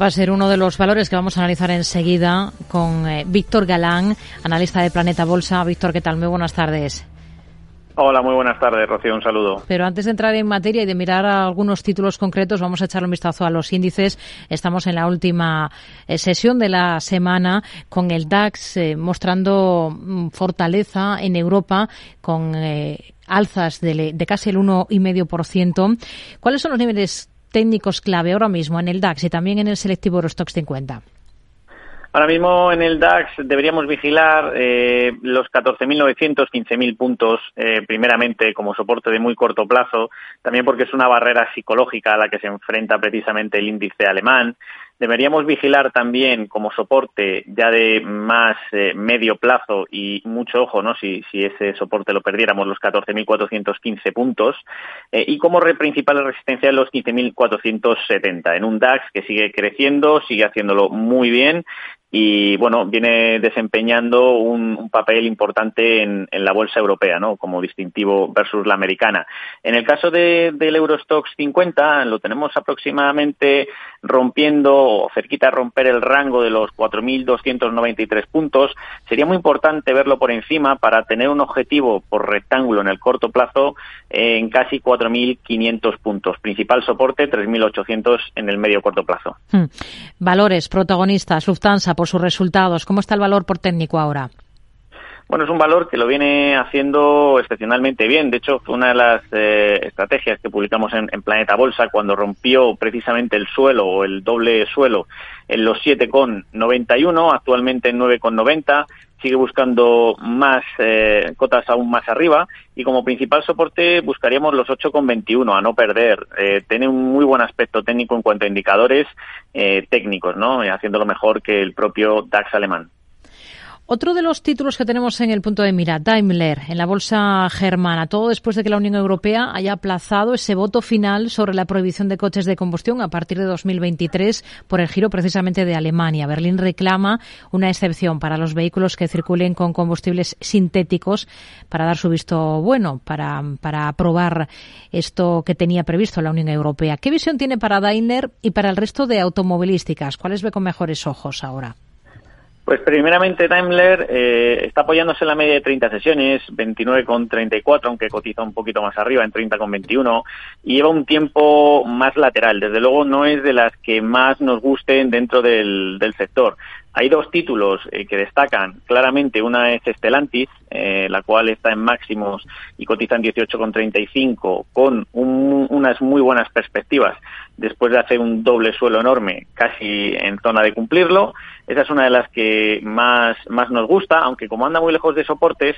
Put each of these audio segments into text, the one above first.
Va a ser uno de los valores que vamos a analizar enseguida con eh, Víctor Galán, analista de Planeta Bolsa. Víctor, ¿qué tal? Muy buenas tardes. Hola, muy buenas tardes, Rocío, un saludo. Pero antes de entrar en materia y de mirar algunos títulos concretos, vamos a echarle un vistazo a los índices. Estamos en la última eh, sesión de la semana con el DAX eh, mostrando mm, fortaleza en Europa con alzas de, de casi el 1,5%. ¿Cuáles son los niveles técnicos clave ahora mismo en el DAX y también en el selectivo Eurostox 50? Ahora mismo en el DAX deberíamos vigilar eh, los 14.900, 15.000 puntos, eh, primeramente como soporte de muy corto plazo, también porque es una barrera psicológica a la que se enfrenta precisamente el índice alemán. Deberíamos vigilar también como soporte ya de más eh, medio plazo y mucho ojo, ¿no? Si, ese soporte lo perdiéramos, los 14.415 puntos. Eh, y como principal resistencia los 15.470 en un DAX que sigue creciendo, sigue haciéndolo muy bien y bueno, viene desempeñando un, papel importante en, la bolsa europea, ¿no? Como distintivo versus la americana. En el caso del Eurostox 50, lo tenemos aproximadamente rompiendo o cerquita de romper el rango de los 4.293 puntos. Sería muy importante verlo por encima para tener un objetivo por rectángulo en el corto plazo en casi 4.500 puntos. Principal soporte 3.800 en el medio corto plazo. Hmm. Valores protagonistas, Lufthansa por sus resultados. ¿Cómo está el valor por técnico ahora? Bueno, es un valor que lo viene haciendo excepcionalmente bien. De hecho, fue una de las eh, estrategias que publicamos en, Planeta Bolsa cuando rompió precisamente el suelo o el doble suelo en los 7,91, actualmente en 9,90 sigue buscando más eh, cotas aún más arriba y como principal soporte buscaríamos los 8,21 a no perder. Eh, tiene un muy buen aspecto técnico en cuanto a indicadores eh, técnicos, ¿no? haciéndolo mejor que el propio DAX alemán. Otro de los títulos que tenemos en el punto de mira, Daimler, en la bolsa germana, todo después de que la Unión Europea haya aplazado ese voto final sobre la prohibición de coches de combustión a partir de 2023 por el giro precisamente de Alemania. Berlín reclama una excepción para los vehículos que circulen con combustibles sintéticos para dar su visto bueno, para, para aprobar esto que tenía previsto la Unión Europea. ¿Qué visión tiene para Daimler y para el resto de automovilísticas? ¿Cuáles ve con mejores ojos ahora? Pues primeramente Daimler eh, está apoyándose en la media de 30 sesiones, 29,34, aunque cotiza un poquito más arriba, en 30,21, y lleva un tiempo más lateral. Desde luego no es de las que más nos gusten dentro del, del sector. Hay dos títulos eh, que destacan claramente. Una es Estelantis, eh, la cual está en máximos y cotiza en 18,35 con unas muy buenas perspectivas después de hacer un doble suelo enorme casi en zona de cumplirlo. Esa es una de las que más, más nos gusta, aunque como anda muy lejos de soportes,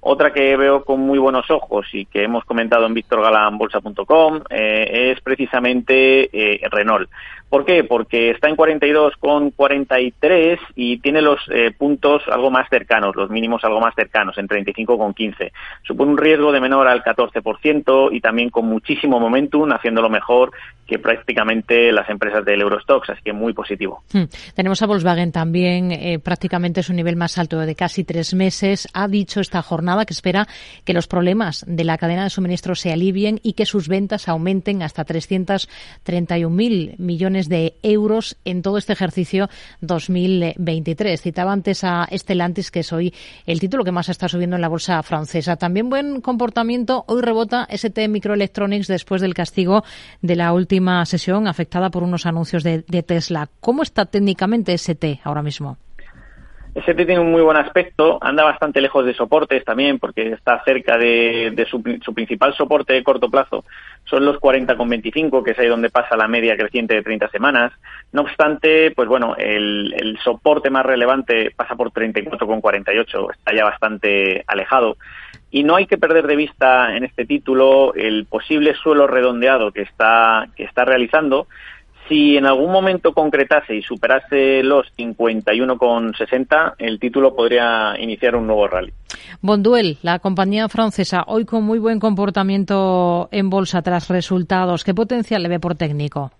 otra que veo con muy buenos ojos y que hemos comentado en victorgalambolsa.com eh, es precisamente eh, Renault. ¿Por qué? Porque está en 42 con 43 y tiene los eh, puntos algo más cercanos, los mínimos algo más cercanos, en 35 con 15. Supone un riesgo de menor al 14% y también con muchísimo momentum, haciéndolo mejor que prácticamente las empresas del Eurostox, así que muy positivo. Hmm. Tenemos a Volkswagen también, eh, prácticamente es un nivel más alto de casi tres meses. Ha dicho esta jornada que espera que los problemas de la cadena de suministro se alivien y que sus ventas aumenten hasta 331.000 millones de euros en todo este ejercicio 2023. Citaba antes a Estelantis, que es hoy el título que más está subiendo en la bolsa francesa. También buen comportamiento. Hoy rebota ST Microelectronics después del castigo de la última sesión afectada por unos anuncios de, Tesla. ¿Cómo está técnicamente ST ahora mismo? ST tiene un muy buen aspecto, anda bastante lejos de soportes también, porque está cerca de, su, principal soporte de corto plazo, son los 40,25, que es ahí donde pasa la media creciente de 30 semanas. No obstante, pues bueno, el, el soporte más relevante pasa por 34,48, está ya bastante alejado. Y no hay que perder de vista en este título el posible suelo redondeado que está, que está realizando. Si en algún momento concretase y superase los 51,60, el título podría iniciar un nuevo rally. Bonduel, la compañía francesa, hoy con muy buen comportamiento en bolsa tras resultados. ¿Qué potencial le ve por técnico?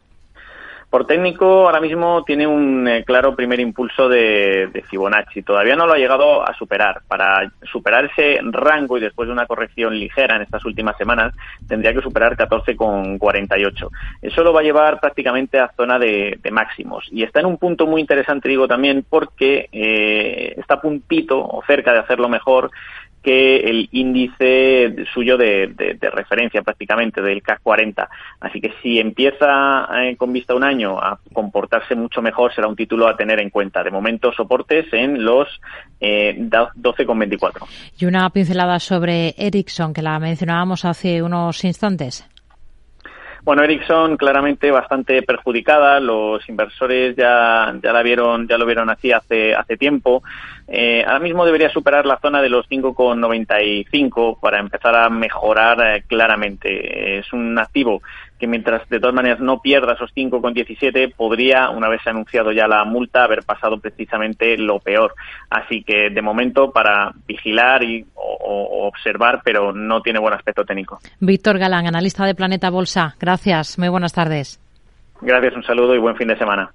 Por técnico, ahora mismo tiene un eh, claro primer impulso de, de, Fibonacci. Todavía no lo ha llegado a superar. Para superar ese rango y después de una corrección ligera en estas últimas semanas, tendría que superar 14,48. Eso lo va a llevar prácticamente a zona de, máximos. Y está en un punto muy interesante, digo también, porque eh, está puntito o cerca de hacerlo mejor que el índice suyo de, referencia prácticamente del CAC 40. Así que si empieza eh, con vista a un año a comportarse mucho mejor, será un título a tener en cuenta. De momento, soportes en los eh, 12,24. Y una pincelada sobre Ericsson, que la mencionábamos hace unos instantes. Bueno, Ericsson claramente bastante perjudicada. Los inversores ya, ya la vieron, ya lo vieron así hace, hace tiempo. Eh, ahora mismo debería superar la zona de los 5,95 para empezar a mejorar eh, claramente. Es un activo que mientras de todas maneras no pierda esos 5,17 podría, una vez anunciado ya la multa, haber pasado precisamente lo peor. Así que de momento para vigilar y o observar, pero no tiene buen aspecto técnico. Víctor Galán, analista de Planeta Bolsa. Gracias. Muy buenas tardes. Gracias, un saludo y buen fin de semana.